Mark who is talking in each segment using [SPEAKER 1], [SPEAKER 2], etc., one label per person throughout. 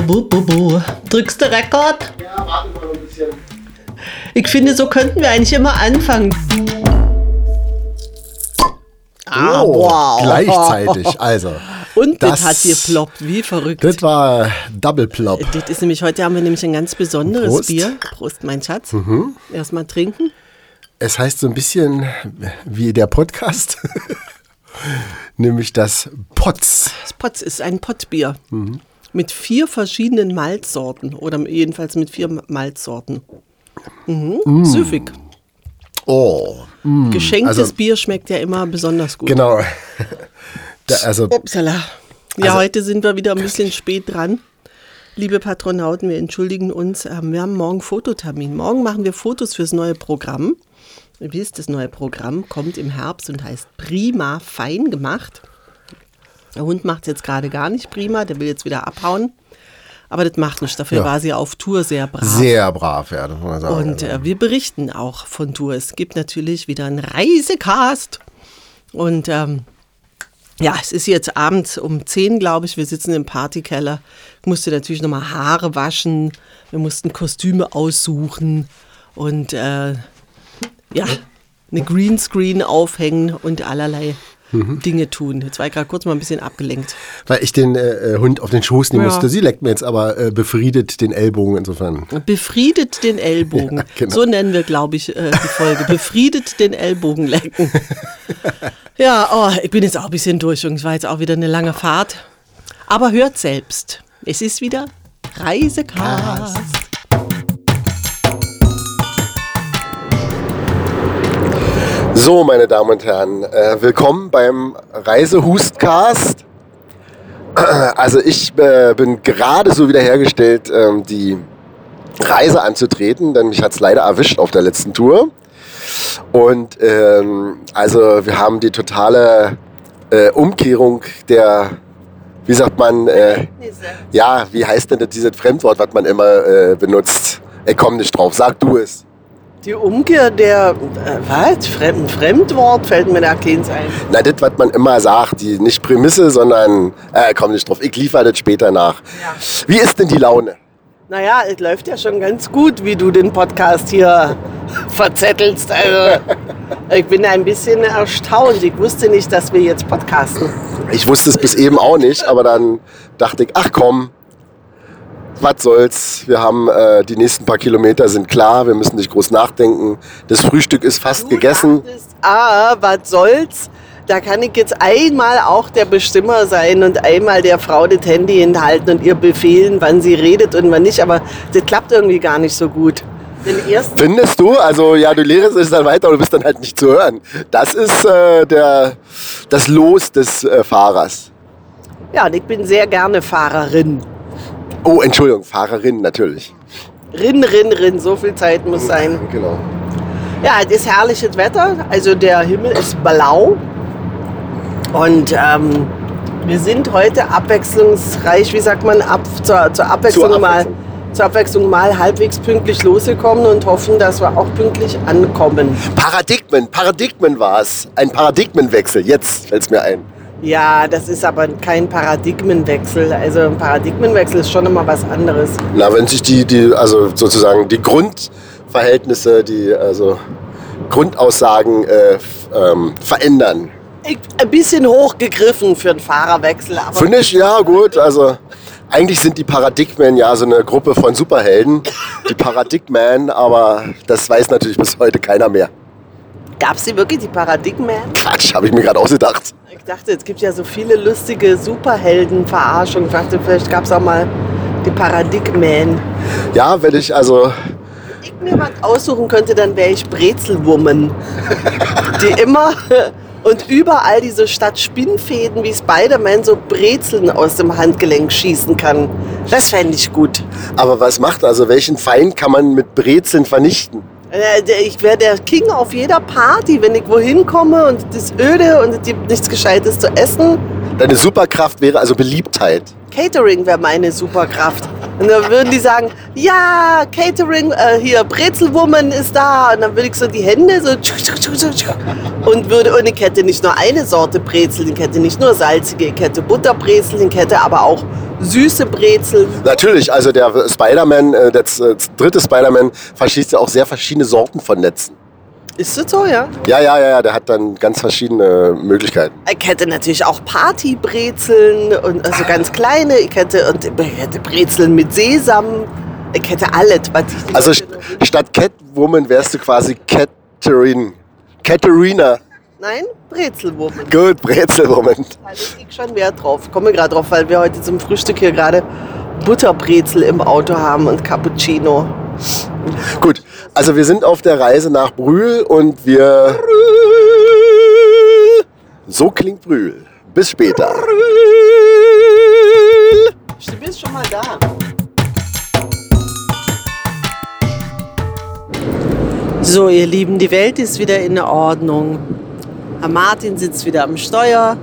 [SPEAKER 1] bu, bu, bu. Drückst du Rekord?
[SPEAKER 2] Ja, warte mal ein bisschen.
[SPEAKER 1] Ich finde, so könnten wir eigentlich immer anfangen. Ah,
[SPEAKER 2] Oh,
[SPEAKER 1] wow.
[SPEAKER 2] Gleichzeitig, also.
[SPEAKER 1] Und das,
[SPEAKER 2] Das-
[SPEAKER 1] hat hier ploppt, wie verrückt.
[SPEAKER 2] Das war Double Plop.
[SPEAKER 1] Das ist nämlich, heute haben wir nämlich ein ganz besonderes
[SPEAKER 2] Prost. Mhm.
[SPEAKER 1] Bier. Prost, mein Schatz. Erstmal trinken.
[SPEAKER 2] Es heißt so ein bisschen wie der Podcast, nämlich das Potz.
[SPEAKER 1] Das Potz ist ein Pottbier.
[SPEAKER 2] Mhm.
[SPEAKER 1] Mit vier verschiedenen Malzsorten. Oder jedenfalls mit vier Malzsorten. Mhm. Süffig.
[SPEAKER 2] Oh,
[SPEAKER 1] Geschenktes
[SPEAKER 2] also-
[SPEAKER 1] Bier schmeckt ja immer besonders gut.
[SPEAKER 2] genau. Da, also,
[SPEAKER 1] Upsala. Ja,
[SPEAKER 2] Also-
[SPEAKER 1] heute sind wir wieder ein bisschen spät dran. Liebe Patronauten, wir entschuldigen uns. ähm, Wir haben morgen Fototermin. Morgen machen wir Fotos fürs neue Programm. Ihr wisst, das neue Programm kommt im Herbst und heißt Prima Fein gemacht. Der Hund macht es jetzt gerade gar nicht prima, der will jetzt wieder abhauen. Aber das macht nichts. Dafür
[SPEAKER 2] Ja.
[SPEAKER 1] war sie auf Tour sehr brav.
[SPEAKER 2] sehr brav, ja, das muss man sagen.
[SPEAKER 1] Und äh, wir berichten auch von Tour. Es gibt natürlich wieder einen Reisecast. Und ähm, ja, es ist jetzt abends um 10, glaube ich. Wir sitzen im Partykeller. Ich musste natürlich nochmal Haare waschen. Wir mussten Kostüme aussuchen. Und äh, ja, eine Greenscreen aufhängen und allerlei
[SPEAKER 2] Mhm.
[SPEAKER 1] Dinge tun. Jetzt war ich gerade kurz mal ein bisschen abgelenkt.
[SPEAKER 2] Weil ich den äh, Hund auf den Schoß nehmen
[SPEAKER 1] Ja.
[SPEAKER 2] musste. Sie leckt mir jetzt aber äh, befriedet den Ellbogen insofern.
[SPEAKER 1] Befriedet den Ellbogen.
[SPEAKER 2] Ja, genau.
[SPEAKER 1] So nennen wir, glaube ich, äh, die Folge. Befriedet den Ellbogen lecken. Ja, oh, ich bin jetzt auch ein bisschen durch und es war jetzt auch wieder eine lange Fahrt. Aber hört selbst. Es ist wieder Reisecast.
[SPEAKER 2] So, meine Damen und Herren, äh, willkommen beim Reisehustcast. Also ich äh, bin gerade so wiederhergestellt, ähm, die Reise anzutreten, denn mich hat es leider erwischt auf der letzten Tour. Und ähm, also wir haben die totale äh, Umkehrung der, wie sagt man, äh, ja, wie heißt denn das, dieses Fremdwort, was man immer äh, benutzt? Ich komme nicht drauf, sag du es.
[SPEAKER 1] Die Umkehr der, äh, was? Fremd, Fremdwort fällt mir da keins ein.
[SPEAKER 2] Na, das, was man immer sagt, die nicht Prämisse, sondern, äh, komm nicht drauf, ich liefere das später nach.
[SPEAKER 1] Ja.
[SPEAKER 2] Wie ist denn die Laune?
[SPEAKER 1] Naja, es läuft ja schon ganz gut, wie du den Podcast hier verzettelst. Also, ich bin ein bisschen erstaunt. Ich wusste nicht, dass wir jetzt podcasten.
[SPEAKER 2] Ich wusste es bis eben auch nicht, aber dann dachte ich, ach komm, was soll's. Wir haben äh, die nächsten paar Kilometer sind klar, wir müssen nicht groß nachdenken. Das Frühstück ist fast gegessen.
[SPEAKER 1] dachtest, ah, was soll's? Da kann ich jetzt einmal auch der Bestimmer sein und einmal der Frau das Handy hinhalten und ihr befehlen, wann sie redet und wann nicht. Aber das klappt irgendwie gar nicht so gut.
[SPEAKER 2] Findest du? Also ja, du lehrst es dann weiter und du bist dann halt nicht zu hören. Das ist äh, der, das Los des äh, Fahrers.
[SPEAKER 1] ja, und ich bin sehr gerne Fahrerin.
[SPEAKER 2] Oh, Entschuldigung, Fahrerin natürlich.
[SPEAKER 1] Rinn, rinn, rinn, so viel Zeit muss sein.
[SPEAKER 2] Genau.
[SPEAKER 1] Ja, es ist herrliches Wetter. Also der Himmel ist blau. Und ähm, wir sind heute abwechslungsreich, wie sagt man, ab, zur, zur, Abwechslung
[SPEAKER 2] Zur
[SPEAKER 1] mal,
[SPEAKER 2] Abwechslung.
[SPEAKER 1] zur Abwechslung mal halbwegs pünktlich losgekommen und hoffen, dass wir auch pünktlich ankommen.
[SPEAKER 2] Paradigmen, Paradigmen war es. Ein Paradigmenwechsel. Jetzt fällt es mir ein.
[SPEAKER 1] Ja, das ist aber kein Paradigmenwechsel. Also ein Paradigmenwechsel ist schon immer was anderes.
[SPEAKER 2] Na, wenn sich die, die, also sozusagen die Grundverhältnisse, die also Grundaussagen äh, ähm, verändern.
[SPEAKER 1] Ein bisschen hochgegriffen für einen Fahrerwechsel, aber
[SPEAKER 2] Finde ich, ja gut, also eigentlich sind die Paradigmen ja so eine Gruppe von Superhelden, die Paradigmen, aber das weiß natürlich bis heute keiner mehr.
[SPEAKER 1] gab es die wirklich, die Paradigmen?
[SPEAKER 2] Quatsch, habe ich mir gerade ausgedacht.
[SPEAKER 1] Ich dachte, es gibt ja so viele lustige Superhelden-Verarschungen. Ich dachte, vielleicht gab es auch mal die Paradigmen.
[SPEAKER 2] Ja, wenn ich also,
[SPEAKER 1] Wenn ich mir was aussuchen könnte, dann wäre ich Brezelwoman. die immer und überall diese statt Spinnfäden wie Spider-Man so Brezeln aus dem Handgelenk schießen kann. Das fände ich gut.
[SPEAKER 2] aber was macht, also welchen Feind kann man mit Brezeln vernichten?
[SPEAKER 1] Äh, Ich wäre der King auf jeder Party, wenn ich wohin komme und ist öde und es gibt nichts Gescheites zu essen.
[SPEAKER 2] Deine Superkraft wäre also Beliebtheit.
[SPEAKER 1] Catering wäre meine Superkraft. Und dann würden die sagen, ja, Catering, äh, hier, Brezelwoman ist da. Und dann würde ich so die Hände so und würde, und ich hätte nicht nur eine Sorte Brezel, ich hätte nicht nur salzige, ich hätte Butterbrezel, ich hätte aber auch süße Brezel.
[SPEAKER 2] Natürlich, also der Spider-Man, äh, der dritte Spider-Man verschließt ja auch sehr verschiedene Sorten von Netzen.
[SPEAKER 1] Ist das so, ja?
[SPEAKER 2] Ja, ja, ja, ja, der hat dann ganz verschiedene Möglichkeiten.
[SPEAKER 1] Ich hätte natürlich auch Partybrezeln und also ganz kleine. Ich hätte, und ich hätte Brezeln mit Sesam. Ich hätte alles, was ich
[SPEAKER 2] Also st statt Catwoman wärst du quasi Catherine. Katharina.
[SPEAKER 1] Nein, Brezelwoman.
[SPEAKER 2] Gut, Brezelwoman.
[SPEAKER 1] Da ich schon Wert drauf. Ich komme gerade drauf, weil wir heute zum Frühstück hier gerade Butterbrezel im Auto haben und Cappuccino.
[SPEAKER 2] Gut, also wir sind auf der Reise nach Brühl und wir... Brühl. So klingt Brühl. Bis später. Brühl.
[SPEAKER 1] Du bist schon mal da. So, ihr Lieben, die Welt ist wieder in Ordnung. Herr Martin sitzt wieder am Steuer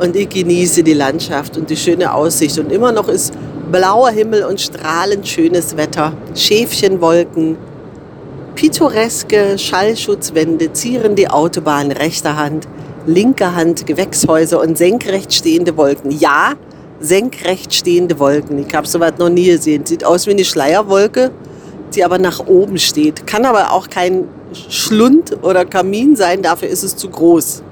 [SPEAKER 1] und ich genieße die Landschaft und die schöne Aussicht. Und immer noch ist blauer Himmel und strahlend schönes Wetter, Schäfchenwolken, pittoreske Schallschutzwände zieren die Autobahn rechter Hand, linker Hand Gewächshäuser und senkrecht stehende Wolken. Ja, senkrecht stehende Wolken. Ich habe sowas noch nie gesehen. Sieht aus wie eine Schleierwolke, die aber nach oben steht. Kann aber auch kein Schlund oder Kamin sein, dafür ist es zu groß.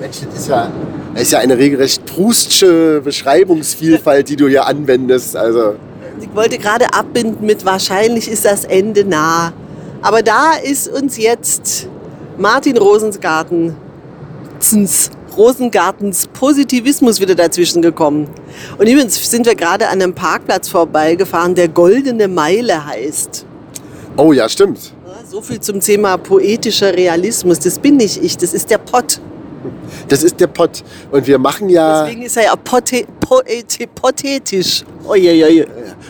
[SPEAKER 2] Mensch, das ist ja, das ist ja eine regelrecht Proustsche Beschreibungsvielfalt, die du hier anwendest. Also.
[SPEAKER 1] Ich wollte gerade abbinden mit wahrscheinlich ist das Ende nah. Aber da ist uns jetzt Martin Rosensgarten, Rosengartens Positivismus wieder dazwischen gekommen. Und übrigens sind wir gerade an einem Parkplatz vorbeigefahren, der Goldene Meile heißt.
[SPEAKER 2] Oh ja, stimmt.
[SPEAKER 1] So viel zum Thema poetischer Realismus. Das bin nicht ich, das ist der Pott.
[SPEAKER 2] Das ist der Pott. Und wir machen ja.
[SPEAKER 1] Deswegen ist er ja pote, poete, poetisch.
[SPEAKER 2] Ojejoje.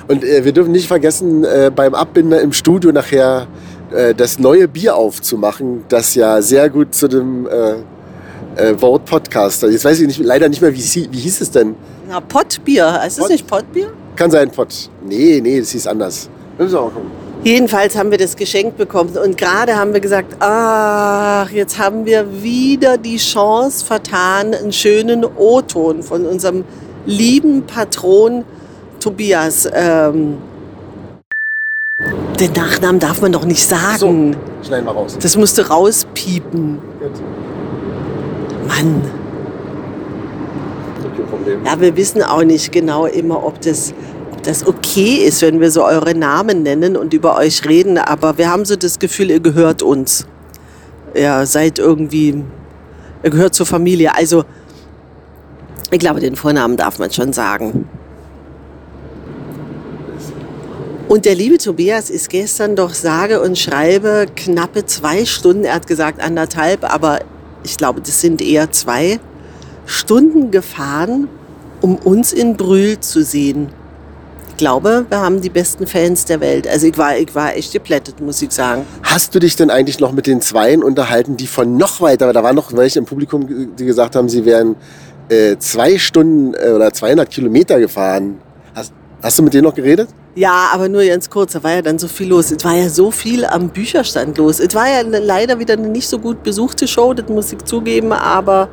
[SPEAKER 2] Und äh, wir dürfen nicht vergessen, äh, beim Abbinder im Studio nachher äh, das neue Bier aufzumachen, das ja sehr gut zu dem äh, äh, Wort Podcaster. Jetzt weiß ich nicht, leider nicht mehr, wie, wie hieß es denn?
[SPEAKER 1] Na, Pottbier. Ist das Pott? nicht Pottbier?
[SPEAKER 2] Kann sein, Pott. Nee, nee, das hieß anders. Müssen wir auch gucken.
[SPEAKER 1] Jedenfalls haben wir das geschenkt bekommen und gerade haben wir gesagt, ach, jetzt haben wir wieder die Chance vertan, einen schönen O-Ton von unserem lieben Patron Tobias. Ähm, den Nachnamen darf man doch nicht sagen.
[SPEAKER 2] So, schneiden wir raus.
[SPEAKER 1] Das musste rauspiepen. Gut. Mann. Ja, wir wissen auch nicht genau immer, ob das das okay ist, wenn wir so eure Namen nennen und über euch reden, aber wir haben so das Gefühl, ihr gehört uns. Ihr seid irgendwie, ihr gehört zur Familie. Also, ich glaube, den Vornamen darf man schon sagen. Und der liebe Tobias ist gestern doch sage und schreibe knappe zwei Stunden, er hat gesagt anderthalb, aber ich glaube, das sind eher zwei Stunden gefahren, um uns in Brühl zu sehen glaube, wir haben die besten Fans der Welt. Also ich war, ich war echt geplättet, muss ich sagen.
[SPEAKER 2] Hast du dich denn eigentlich noch mit den Zweien unterhalten, die von noch weiter, da waren noch welche im Publikum, die gesagt haben, sie wären äh, zwei Stunden äh, oder 200 Kilometer gefahren. Hast, du mit denen noch geredet?
[SPEAKER 1] Ja, aber nur ganz kurz, da war ja dann so viel los. Es war ja so viel am Bücherstand los. Es war ja leider wieder eine nicht so gut besuchte Show, das muss ich zugeben, aber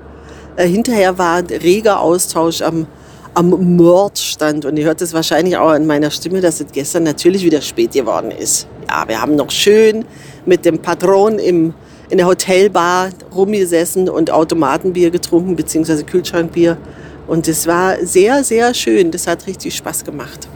[SPEAKER 1] äh, hinterher war ein reger Austausch am am Mord stand. Und ihr hört es wahrscheinlich auch in meiner Stimme, dass es gestern natürlich wieder spät geworden ist. Ja, wir haben noch schön mit dem Patron im, in der Hotelbar rumgesessen und Automatenbier getrunken, beziehungsweise Kühlschrankbier. Und es war sehr, sehr schön. Das hat richtig Spaß gemacht.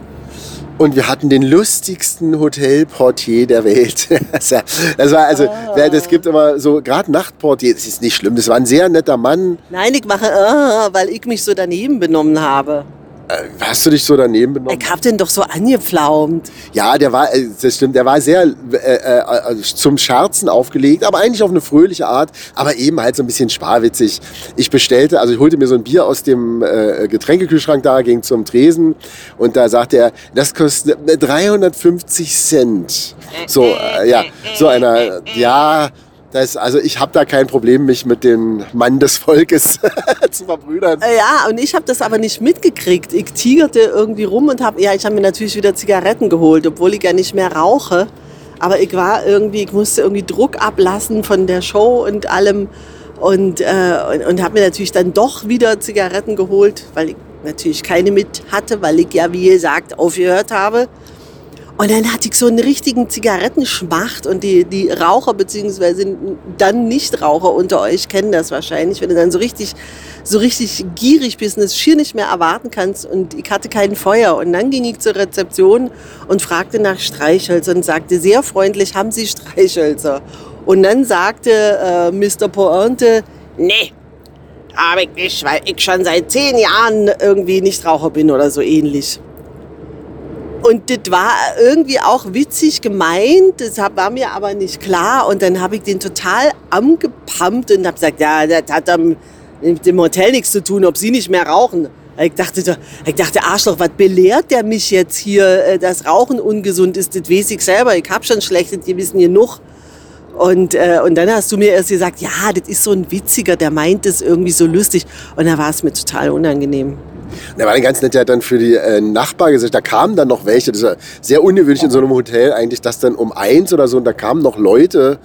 [SPEAKER 2] Und wir hatten den lustigsten Hotelportier der Welt. das war also, ah. das gibt immer so, gerade Nachtportier, das ist nicht schlimm, das war ein sehr netter Mann.
[SPEAKER 1] Nein, ich mache, ah, weil ich mich so daneben benommen habe.
[SPEAKER 2] Äh, hast du dich so daneben benommen?
[SPEAKER 1] Ich hab den doch so angepflaumt.
[SPEAKER 2] Ja, der war, äh, das stimmt, der war sehr äh, äh, also zum Scherzen aufgelegt, aber eigentlich auf eine fröhliche Art, aber eben halt so ein bisschen sparwitzig. Ich bestellte, also ich holte mir so ein Bier aus dem äh, Getränkekühlschrank da, ging zum Tresen und da sagte er, das kostet 350 Cent. So, äh, ja, so einer, ja, Das, also ich habe da kein Problem, mich mit dem Mann des Volkes zu verbrüdern.
[SPEAKER 1] Ja, und ich habe das aber nicht mitgekriegt. Ich tigerte irgendwie rum und habe, ja, ich habe mir natürlich wieder Zigaretten geholt, obwohl ich ja nicht mehr rauche. Aber ich war irgendwie, ich musste irgendwie Druck ablassen von der Show und allem und, äh, und, und habe mir natürlich dann doch wieder Zigaretten geholt, weil ich natürlich keine mit hatte, weil ich ja, wie gesagt, aufgehört habe. Und dann hatte ich so einen richtigen Zigarettenschmacht und die, die Raucher beziehungsweise dann Nichtraucher unter euch kennen das wahrscheinlich, wenn du dann so richtig, so richtig gierig bist und es schier nicht mehr erwarten kannst und ich hatte kein Feuer. Und dann ging ich zur Rezeption und fragte nach Streichhölzer und sagte sehr freundlich, haben Sie Streichhölzer? Und dann sagte äh, Mr. Pointe, nee, habe ich nicht, weil ich schon seit zehn Jahren irgendwie Nichtraucher bin oder so ähnlich. Und das war irgendwie auch witzig gemeint, das hab- war mir aber nicht klar. Und dann habe ich den total angepumpt und habe gesagt, ja, das hat am- mit dem Hotel nichts zu tun, ob Sie nicht mehr rauchen. Ich dachte, da- ich dachte, Arschloch, was belehrt der mich jetzt hier, äh, dass Rauchen ungesund ist? Das weiß ich selber. Ich habe schon schlechtes Gewissen genug. Und, äh, und dann hast du mir erst gesagt, ja, das ist so ein Witziger, der meint es irgendwie so lustig. Und da war es mir total unangenehm.
[SPEAKER 2] Der war dann ganz nett, der hat dann für die äh, Nachbar gesagt, da kamen dann noch welche. Das ist ja sehr ungewöhnlich in so einem Hotel eigentlich, dass dann um eins oder so, und da kamen noch Leute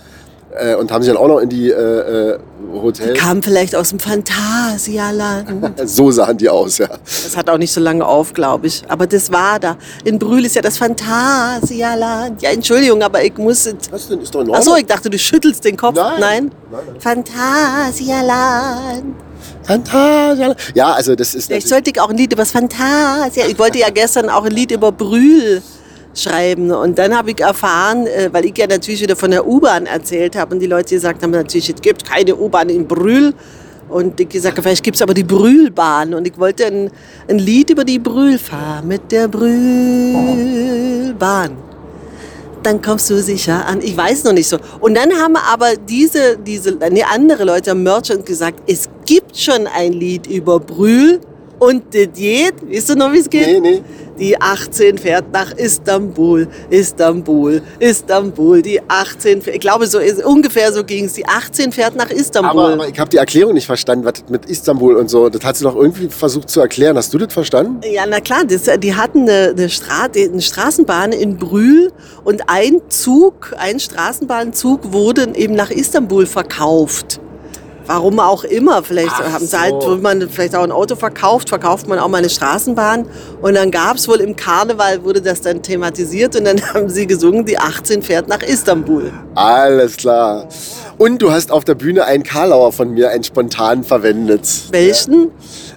[SPEAKER 2] äh, und haben sich dann auch noch in die äh, äh, Hotel...
[SPEAKER 1] Kam vielleicht aus dem Phantasialand.
[SPEAKER 2] So sahen die aus, ja.
[SPEAKER 1] Das hat auch nicht so lange auf, glaube ich. Aber das war da. In Brühl ist ja das Phantasialand. Ja, Entschuldigung, aber ich muss...
[SPEAKER 2] Was denn? Ist doch in
[SPEAKER 1] Ach
[SPEAKER 2] Ordnung.
[SPEAKER 1] so, ich dachte, du schüttelst den Kopf.
[SPEAKER 2] Nein.
[SPEAKER 1] Nein?
[SPEAKER 2] Nein, nein.
[SPEAKER 1] Phantasialand.
[SPEAKER 2] Fantasia. Ja, also das ist
[SPEAKER 1] Vielleicht sollte ich auch ein Lied über das Phantasia. Ich wollte ja gestern auch ein Lied über Brühl schreiben. Und dann habe ich erfahren, äh, weil ich ja natürlich wieder von der U-Bahn erzählt habe und die Leute gesagt haben, natürlich, es gibt keine U-Bahn in Brühl. Und ich gesagt habe, vielleicht gibt es aber die Brühlbahn. Und ich wollte ein, ein Lied über die Brühl. Fahr mit der Brühlbahn. Dann kommst du sicher an. Ich weiß noch nicht so. Und dann haben aber diese, diese nee, andere Leute am Merchant gesagt, es gibt schon ein Lied über Brühl. Und geht, weißt du noch, wie es geht?
[SPEAKER 2] Nee, nee.
[SPEAKER 1] Die 18 fährt nach Istanbul, Istanbul, Istanbul. Die 18, fährt- ich glaube, so ist, ungefähr so ging es. Die 18 fährt nach Istanbul.
[SPEAKER 2] Aber, aber ich habe die Erklärung nicht verstanden, was mit Istanbul und so. Das hat sie doch irgendwie versucht zu erklären. Hast du das verstanden?
[SPEAKER 1] Ja, na klar, das, die hatten eine, eine, Stra eine Straßenbahn in Brühl und ein Zug, ein Straßenbahnzug wurde eben nach Istanbul verkauft. Warum auch immer. Vielleicht
[SPEAKER 2] Ach
[SPEAKER 1] haben sie
[SPEAKER 2] so.
[SPEAKER 1] halt, wenn man vielleicht auch ein Auto verkauft, verkauft man auch mal eine Straßenbahn. Und dann gab es wohl im Karneval, wurde das dann thematisiert und dann haben sie gesungen, die 18 fährt nach Istanbul.
[SPEAKER 2] Alles klar. Und du hast auf der Bühne einen Karlauer von mir, einen spontan verwendet.
[SPEAKER 1] Welchen?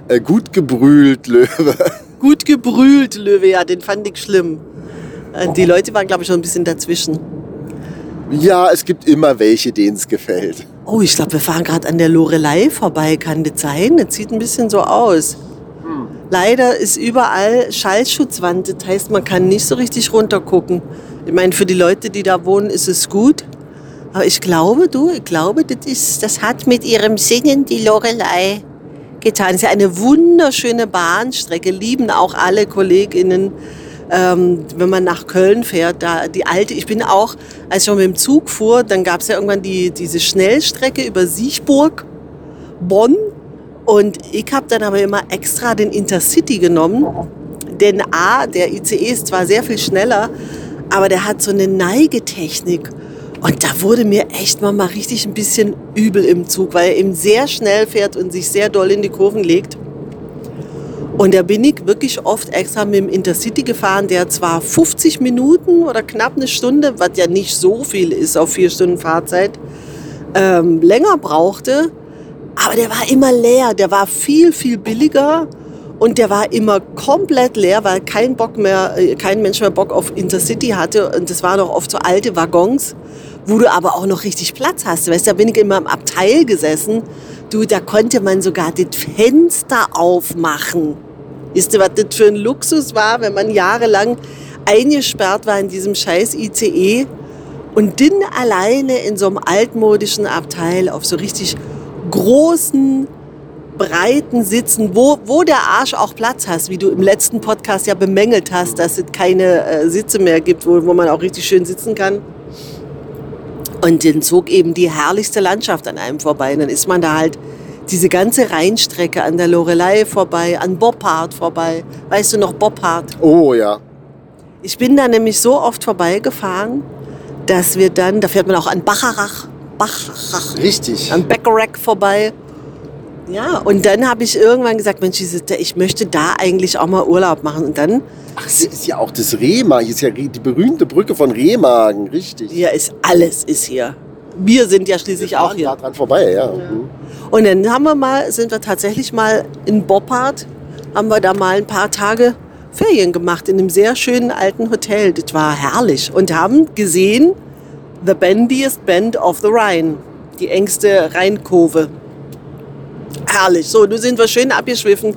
[SPEAKER 2] Äh, gut gebrüht, Löwe.
[SPEAKER 1] Gut gebrüllt, Löwe, ja, den fand ich schlimm. Äh, Die Leute waren, glaube ich, schon ein bisschen dazwischen.
[SPEAKER 2] Ja, es gibt immer welche, denen es gefällt.
[SPEAKER 1] Oh, ich glaube, wir fahren gerade an der Lorelei vorbei. Kann das sein? Das sieht ein bisschen so aus. Leider ist überall Schallschutzwand. Das heißt, man kann nicht so richtig runtergucken. Ich meine, für die Leute, die da wohnen, ist es gut. Aber ich glaube, du, ich glaube, das, ist, das hat mit ihrem Singen die Lorelei getan. Es ist ja eine wunderschöne Bahnstrecke. Lieben auch alle KollegInnen ähm, wenn man nach Köln fährt, da die alte, ich bin auch, als ich noch mit dem Zug fuhr, dann gab es ja irgendwann die, diese Schnellstrecke über Siechburg, Bonn. Und ich habe dann aber immer extra den Intercity genommen, denn A, der ICE ist zwar sehr viel schneller, aber der hat so eine Neigetechnik. Und da wurde mir echt mal, mal richtig ein bisschen übel im Zug, weil er eben sehr schnell fährt und sich sehr doll in die Kurven legt. Und da bin ich wirklich oft extra mit dem Intercity gefahren, der zwar 50 Minuten oder knapp eine Stunde, was ja nicht so viel ist auf vier Stunden Fahrzeit, ähm, länger brauchte, aber der war immer leer. Der war viel, viel billiger und der war immer komplett leer, weil kein Bock mehr, äh, kein Mensch mehr Bock auf Intercity hatte. Und das waren auch oft so alte Waggons, wo du aber auch noch richtig Platz hast. Weißt, da bin ich immer im Abteil gesessen. Du, da konnte man sogar das Fenster aufmachen. Wisst ihr, was das für ein Luxus war, wenn man jahrelang eingesperrt war in diesem scheiß ICE und dann alleine in so einem altmodischen Abteil auf so richtig großen, breiten Sitzen, wo, wo der Arsch auch Platz hast, wie du im letzten Podcast ja bemängelt hast, dass es keine äh, Sitze mehr gibt, wo, wo man auch richtig schön sitzen kann. Und dann zog eben die herrlichste Landschaft an einem vorbei. Und dann ist man da halt diese ganze Rheinstrecke an der Lorelei vorbei, an Boppard vorbei. Weißt du noch Boppard?
[SPEAKER 2] Oh ja.
[SPEAKER 1] Ich bin da nämlich so oft vorbeigefahren, dass wir dann, da fährt man auch an Bacharach, Bacharach,
[SPEAKER 2] Richtig.
[SPEAKER 1] an Beckerach vorbei. Ja, und dann habe ich irgendwann gesagt, Mensch, ich möchte da eigentlich auch mal Urlaub machen. Und dann,
[SPEAKER 2] Ach, hier ist ja auch das Remagen. Hier ist ja die berühmte Brücke von Remagen. Richtig.
[SPEAKER 1] hier ist alles ist hier. Wir sind ja schließlich
[SPEAKER 2] Wir
[SPEAKER 1] auch hier.
[SPEAKER 2] da dran vorbei, ja. Mhm.
[SPEAKER 1] Und dann haben wir mal, sind wir tatsächlich mal in Boppard, haben wir da mal ein paar Tage Ferien gemacht in einem sehr schönen alten Hotel. Das war herrlich. Und haben gesehen, The Bendiest Bend of the Rhine, die engste Rheinkurve. Herrlich. So, nun sind wir schön abgeschwiffen.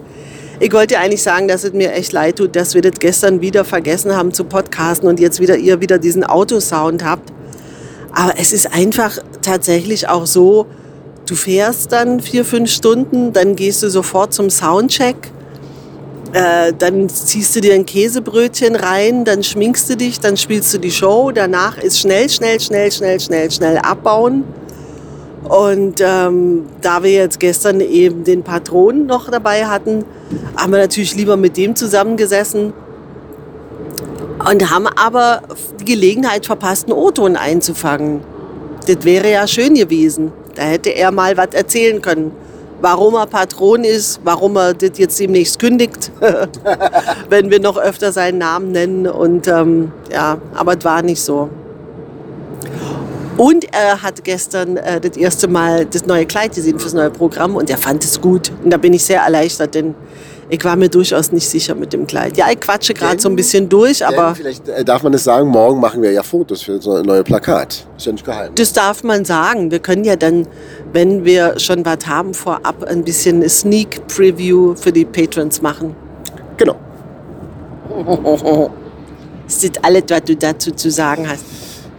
[SPEAKER 1] Ich wollte eigentlich sagen, dass es mir echt leid tut, dass wir das gestern wieder vergessen haben zu podcasten und jetzt wieder ihr wieder diesen Autosound habt. Aber es ist einfach tatsächlich auch so, du fährst dann vier, fünf Stunden, dann gehst du sofort zum Soundcheck, äh, dann ziehst du dir ein Käsebrötchen rein, dann schminkst du dich, dann spielst du die Show, danach ist schnell, schnell, schnell, schnell, schnell, schnell abbauen. Und ähm, da wir jetzt gestern eben den Patron noch dabei hatten, haben wir natürlich lieber mit dem zusammengesessen und haben aber die Gelegenheit verpasst, einen O-Ton einzufangen. Das wäre ja schön gewesen. Da hätte er mal was erzählen können. Warum er Patron ist, warum er das jetzt demnächst kündigt, wenn wir noch öfter seinen Namen nennen. Und ähm, ja, aber es war nicht so. Und er hat gestern äh, das erste Mal das neue Kleid gesehen fürs neue Programm und er fand es gut. Und da bin ich sehr erleichtert, denn ich war mir durchaus nicht sicher mit dem Kleid. Ja, ich quatsche gerade so ein bisschen durch, aber
[SPEAKER 2] vielleicht äh, darf man es sagen, morgen machen wir ja Fotos für so ein neues Plakat. Ist ja nicht geheim.
[SPEAKER 1] das darf man sagen. Wir können ja dann, wenn wir schon was haben, vorab ein bisschen eine Sneak Preview für die Patrons machen.
[SPEAKER 2] Genau.
[SPEAKER 1] Das ist alles, was du dazu zu sagen hast.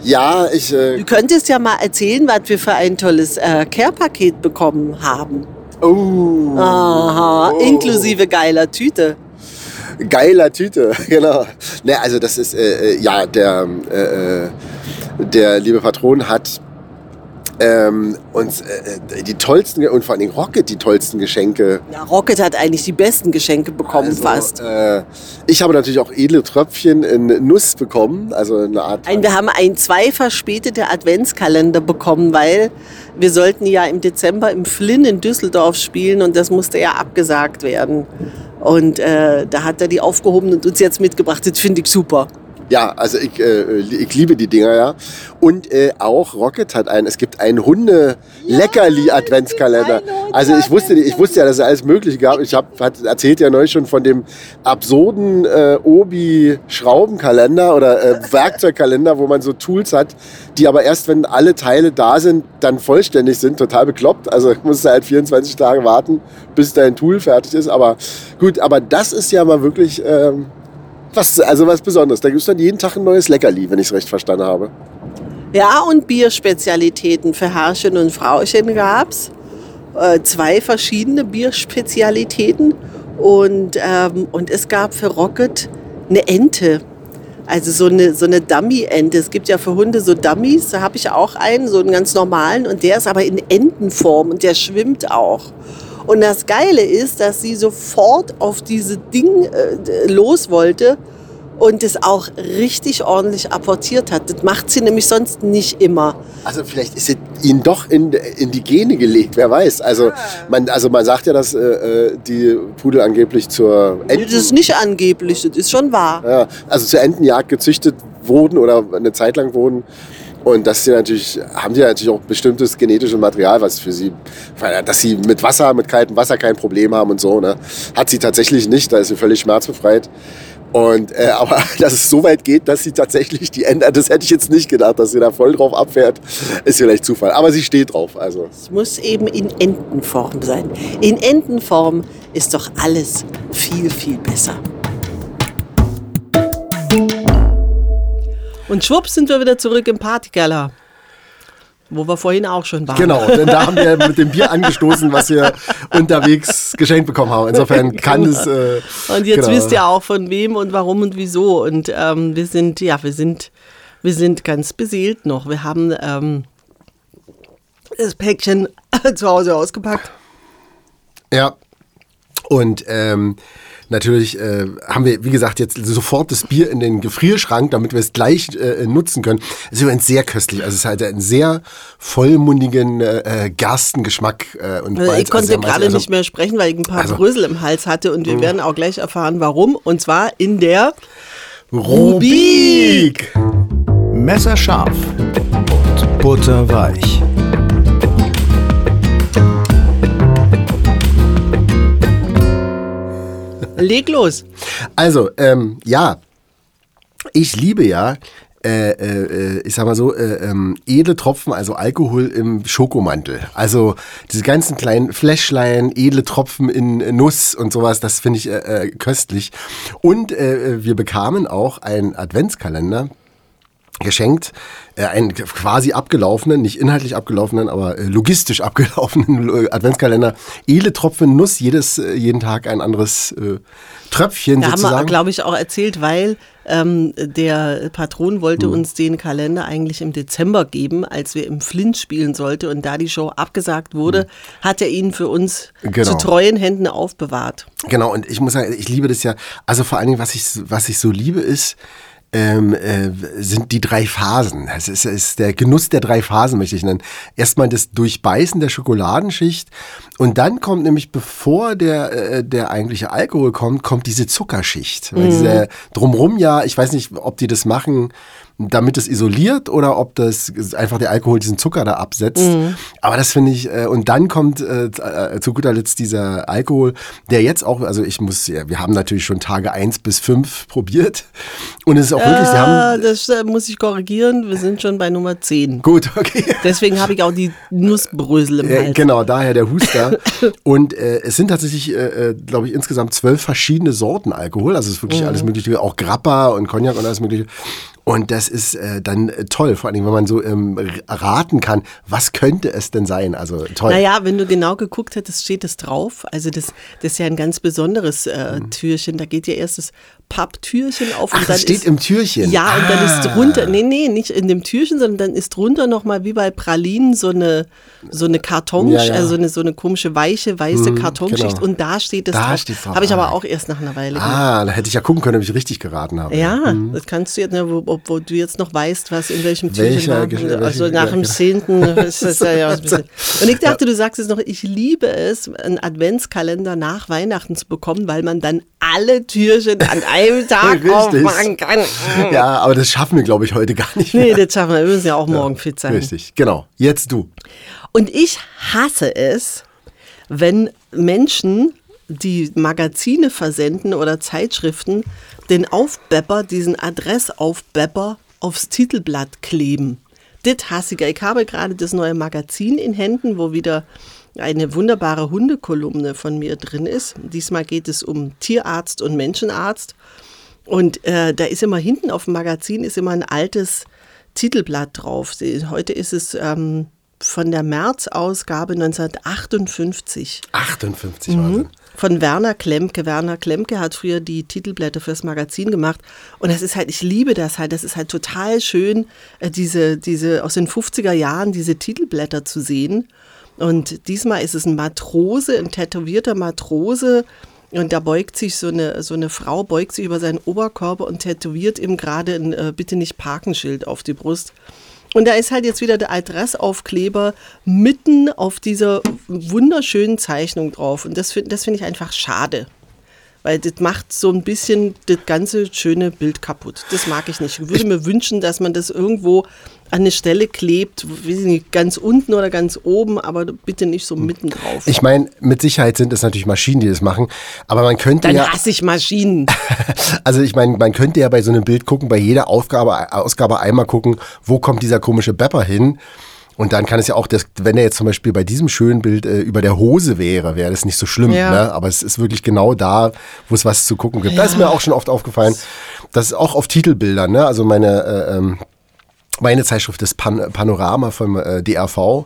[SPEAKER 2] Ja, ich. Äh,
[SPEAKER 1] Du könntest ja mal erzählen, was wir für ein tolles äh, Care-Paket bekommen haben.
[SPEAKER 2] oh.
[SPEAKER 1] Aha,
[SPEAKER 2] Oh.
[SPEAKER 1] inklusive geiler Tüte.
[SPEAKER 2] Geiler Tüte, genau. Ne, also das ist, äh, äh, ja, der, äh, äh, der liebe Patron hat ähm, uns äh, die tollsten und vor allem Rocket die tollsten Geschenke.
[SPEAKER 1] Ja, Rocket hat eigentlich die besten Geschenke bekommen,
[SPEAKER 2] Also,
[SPEAKER 1] fast.
[SPEAKER 2] Äh, ich habe natürlich auch edle Tröpfchen in Nuss bekommen, also eine Art.
[SPEAKER 1] Ein, wir haben einen zwei verspätete Adventskalender bekommen, weil wir sollten ja im Dezember im Flynn in Düsseldorf spielen und das musste ja abgesagt werden. Und äh, da hat er die aufgehoben und uns jetzt mitgebracht. Das finde ich super.
[SPEAKER 2] Ja, also ich, äh, ich liebe die Dinger ja. Und äh, auch Rocket hat einen, es gibt einen Hunde-Leckerli-Adventskalender. Also ich wusste, ich wusste ja, dass es alles Mögliche gab. Ich habe erzählt ja neulich schon von dem absurden äh, Obi-Schraubenkalender oder äh, Werkzeugkalender, wo man so Tools hat, die aber erst, wenn alle Teile da sind, dann vollständig sind. Total bekloppt. Also musst du halt 24 Tage warten, bis dein Tool fertig ist. Aber gut, aber das ist ja mal wirklich... Ähm, was, also was Besonderes. Da gibt es dann jeden Tag ein neues Leckerli, wenn ich es recht verstanden habe.
[SPEAKER 1] Ja, und Bierspezialitäten für Herrchen und Frauchen gab's. Äh, zwei verschiedene Bierspezialitäten. Und, ähm, und es gab für Rocket eine Ente. Also so eine, so eine Dummy-Ente. Es gibt ja für Hunde so Dummies. Da habe ich auch einen, so einen ganz normalen. Und der ist aber in Entenform und der schwimmt auch. Und das Geile ist, dass sie sofort auf diese Ding äh, los wollte und es auch richtig ordentlich apportiert hat. Das macht sie nämlich sonst nicht immer.
[SPEAKER 2] Also vielleicht ist es ihnen doch in, in die Gene gelegt, wer weiß. Also man, also man sagt ja, dass äh, äh, die Pudel angeblich zur
[SPEAKER 1] Das ist
[SPEAKER 2] Enten,
[SPEAKER 1] nicht angeblich, das ist schon wahr.
[SPEAKER 2] ja, also zur Entenjagd gezüchtet wurden oder eine Zeit lang wurden. Und dass sie natürlich, haben die natürlich auch bestimmtes genetisches Material, was für sie, dass sie mit Wasser, mit kaltem Wasser kein Problem haben und so, ne? Hat sie tatsächlich nicht, da ist sie völlig schmerzbefreit. Und, äh, aber dass es so weit geht, dass sie tatsächlich die ändert, das hätte ich jetzt nicht gedacht, dass sie da voll drauf abfährt, ist vielleicht Zufall. Aber sie steht drauf, also.
[SPEAKER 1] Es muss eben in Entenform sein. In Entenform ist doch alles viel, viel besser. Und schwupps sind wir wieder zurück im Partykeller. Wo wir vorhin auch schon waren.
[SPEAKER 2] Genau, denn da haben wir mit dem Bier angestoßen, was wir unterwegs geschenkt bekommen haben. Insofern kann es. Äh,
[SPEAKER 1] Und jetzt
[SPEAKER 2] genau.
[SPEAKER 1] wisst ihr auch von wem und warum und wieso. Und ähm, wir sind, ja, wir sind, wir sind ganz beseelt noch. Wir haben ähm, das Päckchen zu Hause ausgepackt.
[SPEAKER 2] Ja. Und ähm, natürlich äh, haben wir, wie gesagt, jetzt sofort das Bier in den Gefrierschrank, damit wir es gleich äh, nutzen können. Es ist übrigens sehr köstlich. Also es hat einen sehr vollmundigen äh, Gerstengeschmack. Äh, und
[SPEAKER 1] Also
[SPEAKER 2] Malz,
[SPEAKER 1] ich konnte
[SPEAKER 2] malzig.
[SPEAKER 1] gerade
[SPEAKER 2] Also-
[SPEAKER 1] nicht mehr sprechen, weil ich ein paar
[SPEAKER 2] Also-
[SPEAKER 1] Brösel im Hals hatte und wir werden auch gleich erfahren, warum. Und zwar in der
[SPEAKER 2] Rubik!
[SPEAKER 3] Messerscharf und butterweich.
[SPEAKER 1] Leg los.
[SPEAKER 2] Also, ähm, ja, ich liebe ja, äh, äh, ich sag mal so, äh, ähm, edle Tropfen, also Alkohol im Schokomantel. Also diese ganzen kleinen Fläschlein, edle Tropfen in äh, Nuss und sowas, das finde ich äh, äh, köstlich. Und wir bekamen auch einen Adventskalender geschenkt, äh, einen quasi abgelaufenen, nicht inhaltlich abgelaufenen, aber äh, logistisch abgelaufenen äh, Adventskalender. Edle Tropfen Nuss, jedes, äh, jeden Tag ein anderes äh, Tröpfchen
[SPEAKER 1] Da haben wir,
[SPEAKER 2] sozusagen.
[SPEAKER 1] glaube ich, auch erzählt, weil ähm, der Patron
[SPEAKER 2] Hm.
[SPEAKER 1] wollte uns den Kalender eigentlich im Dezember geben, als wir im Flint spielen sollten. Und da die Show abgesagt wurde, hat er ihn für uns
[SPEAKER 2] Hm. Genau.
[SPEAKER 1] zu treuen Händen aufbewahrt.
[SPEAKER 2] Genau, und ich muss sagen, ich liebe das ja. Also vor allen Dingen, was ich, was ich so liebe, ist, ähm, äh, sind die drei Phasen. Es ist, ist der Genuss der drei Phasen, möchte ich nennen. Erstmal das Durchbeißen der Schokoladenschicht und dann kommt nämlich, bevor der, äh, der eigentliche Alkohol kommt, kommt diese Zuckerschicht. Weil diese drumrum ja, ich weiß nicht, ob die das machen, damit es isoliert oder ob das einfach der Alkohol diesen Zucker da absetzt. Aber das finde ich, äh, und dann kommt äh, äh, zu guter Letzt dieser Alkohol, der jetzt auch, also ich muss, ja, wir haben natürlich schon Tage 1 bis 5 probiert und es ist auch wirklich, sie
[SPEAKER 1] Ah,
[SPEAKER 2] haben,
[SPEAKER 1] das äh, muss ich korrigieren. Wir sind schon bei Nummer 10.
[SPEAKER 2] gut, okay.
[SPEAKER 1] Deswegen habe ich auch die Nussbrösel im
[SPEAKER 2] Äh,
[SPEAKER 1] Hals.
[SPEAKER 2] genau, daher der Huster. und äh, es sind tatsächlich, äh, glaube ich, insgesamt zwölf verschiedene Sorten Alkohol. Also es ist wirklich alles Mögliche, auch Grappa und Cognac und alles Mögliche. Und das ist äh, dann äh, toll, vor allem, wenn man so ähm, raten kann, was könnte es denn sein? Also toll.
[SPEAKER 1] Naja, wenn du genau geguckt hättest, steht es drauf. Also das, das ist ja ein ganz besonderes äh, Türchen. Da geht ja erst das Papptürchen auf.
[SPEAKER 2] Ach,
[SPEAKER 1] und dann
[SPEAKER 2] das steht
[SPEAKER 1] ist,
[SPEAKER 2] im Türchen.
[SPEAKER 1] Ja, und dann
[SPEAKER 2] Ah.
[SPEAKER 1] ist drunter, nee, nee, nicht in dem Türchen, sondern dann ist drunter nochmal wie bei Pralinen so eine, so eine Kartonschicht,
[SPEAKER 2] Ja, ja.
[SPEAKER 1] also so eine, so eine komische, weiche, weiße Kartonschicht.
[SPEAKER 2] genau.
[SPEAKER 1] Und da steht es
[SPEAKER 2] Da
[SPEAKER 1] drauf.
[SPEAKER 2] steht's drauf.
[SPEAKER 1] Habe ich aber
[SPEAKER 2] Ah.
[SPEAKER 1] auch erst nach einer Weile.
[SPEAKER 2] Ah, da hätte ich ja gucken können, ob ich richtig geraten habe.
[SPEAKER 1] Ja, das kannst du jetzt, ne, wo, wo du jetzt noch weißt, was in welchem Türchen war. Also nach dem
[SPEAKER 2] genau.
[SPEAKER 1] zehnten ist das ja, ja ein bisschen. Und ich dachte, du sagst es noch, ich liebe es, einen Adventskalender nach Weihnachten zu bekommen, weil man dann alle Türchen an einem Tag
[SPEAKER 2] Richtig.
[SPEAKER 1] aufmachen kann.
[SPEAKER 2] Ja, aber das schaffen wir, glaube ich, heute gar nicht
[SPEAKER 1] Nee,
[SPEAKER 2] mehr.
[SPEAKER 1] das schaffen wir. Wir müssen ja auch morgen fit sein.
[SPEAKER 2] Richtig, genau. Jetzt du.
[SPEAKER 1] Und ich hasse es, wenn Menschen, die Magazine versenden oder Zeitschriften, den Aufbepper, diesen Adressaufbepper aufs Titelblatt kleben. Das hasse ich. Ich habe gerade das neue Magazin in Händen, wo wieder eine wunderbare Hundekolumne von mir drin ist. Diesmal geht es um Tierarzt und Menschenarzt. Und äh, da ist immer hinten auf dem Magazin ist immer ein altes Titelblatt drauf. Heute ist es ähm, von der März-Ausgabe 1958
[SPEAKER 2] 58
[SPEAKER 1] Mhm.
[SPEAKER 2] Wahnsinn.
[SPEAKER 1] von Werner Klemke. Werner Klemke hat früher die Titelblätter fürs Magazin gemacht. Und das ist halt, ich liebe das halt. Das ist halt total schön, äh, diese, diese aus den 50er Jahren, diese Titelblätter zu sehen. Und diesmal ist es ein Matrose, ein tätowierter Matrose. Und da beugt sich so eine, so eine Frau, beugt sich über seinen Oberkörper und tätowiert ihm gerade ein äh, Bitte nicht Parkenschild auf die Brust. Und da ist halt jetzt wieder der Adressaufkleber mitten auf dieser wunderschönen Zeichnung drauf. Und das finde das find ich einfach schade. Weil das macht so ein bisschen das ganze schöne Bild kaputt. Das mag ich nicht. Ich würde mir wünschen, dass man das irgendwo an eine Stelle klebt, weiß ich nicht, ganz unten oder ganz oben, aber bitte nicht so mitten drauf.
[SPEAKER 2] Ich meine, mit Sicherheit sind es natürlich Maschinen, die das machen, aber man könnte
[SPEAKER 1] Dann
[SPEAKER 2] ja,
[SPEAKER 1] hasse ich Maschinen.
[SPEAKER 2] also ich meine, man könnte ja bei so einem Bild gucken, bei jeder Aufgabe, Ausgabe einmal gucken, wo kommt dieser komische Bepper hin. Und dann kann es ja auch, das, wenn er jetzt zum Beispiel bei diesem schönen Bild äh, über der Hose wäre, wäre das nicht so schlimm.
[SPEAKER 1] Ja.
[SPEAKER 2] Ne? Aber es ist wirklich genau da, wo es was zu gucken gibt. Da ist mir auch schon oft aufgefallen, dass es auch auf Titelbildern, ne? also meine äh, ähm, meine Zeitschrift ist Pan Panorama vom äh, DRV.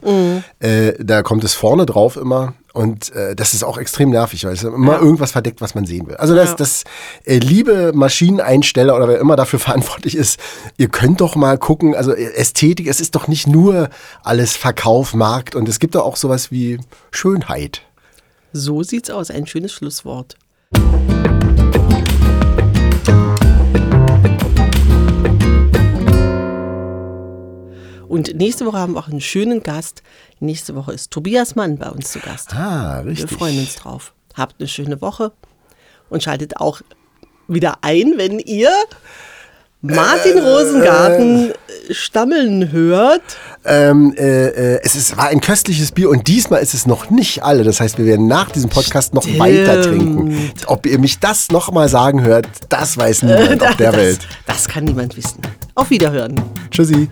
[SPEAKER 2] Äh, da kommt es vorne drauf immer Und äh, das ist auch extrem nervig, weil es immer
[SPEAKER 1] Ja.
[SPEAKER 2] irgendwas verdeckt, was man sehen will. Also das,
[SPEAKER 1] Ja.
[SPEAKER 2] das äh, liebe Maschineneinsteller oder wer immer dafür verantwortlich ist, ihr könnt doch mal gucken, also äh, Ästhetik, es ist doch nicht nur alles Verkauf, Markt und es gibt doch auch sowas wie Schönheit.
[SPEAKER 1] So sieht's aus. Ein schönes Schlusswort. Und nächste Woche haben wir auch einen schönen Gast. Nächste Woche ist Tobias Mann bei uns zu Gast.
[SPEAKER 2] Ah,
[SPEAKER 1] Wir
[SPEAKER 2] richtig.
[SPEAKER 1] freuen uns drauf. Habt eine schöne Woche und schaltet auch wieder ein, wenn ihr Martin Rosengarten stammeln hört.
[SPEAKER 2] Ähm, äh, äh, es ist, war ein köstliches Bier und diesmal ist es noch nicht alle. Das heißt, wir werden nach diesem Podcast noch
[SPEAKER 1] Stimmt.
[SPEAKER 2] weiter trinken. Ob ihr mich das nochmal sagen hört, das weiß niemand auf der
[SPEAKER 1] das,
[SPEAKER 2] Welt.
[SPEAKER 1] Das kann niemand wissen. Auf Wiederhören.
[SPEAKER 2] Tschüssi.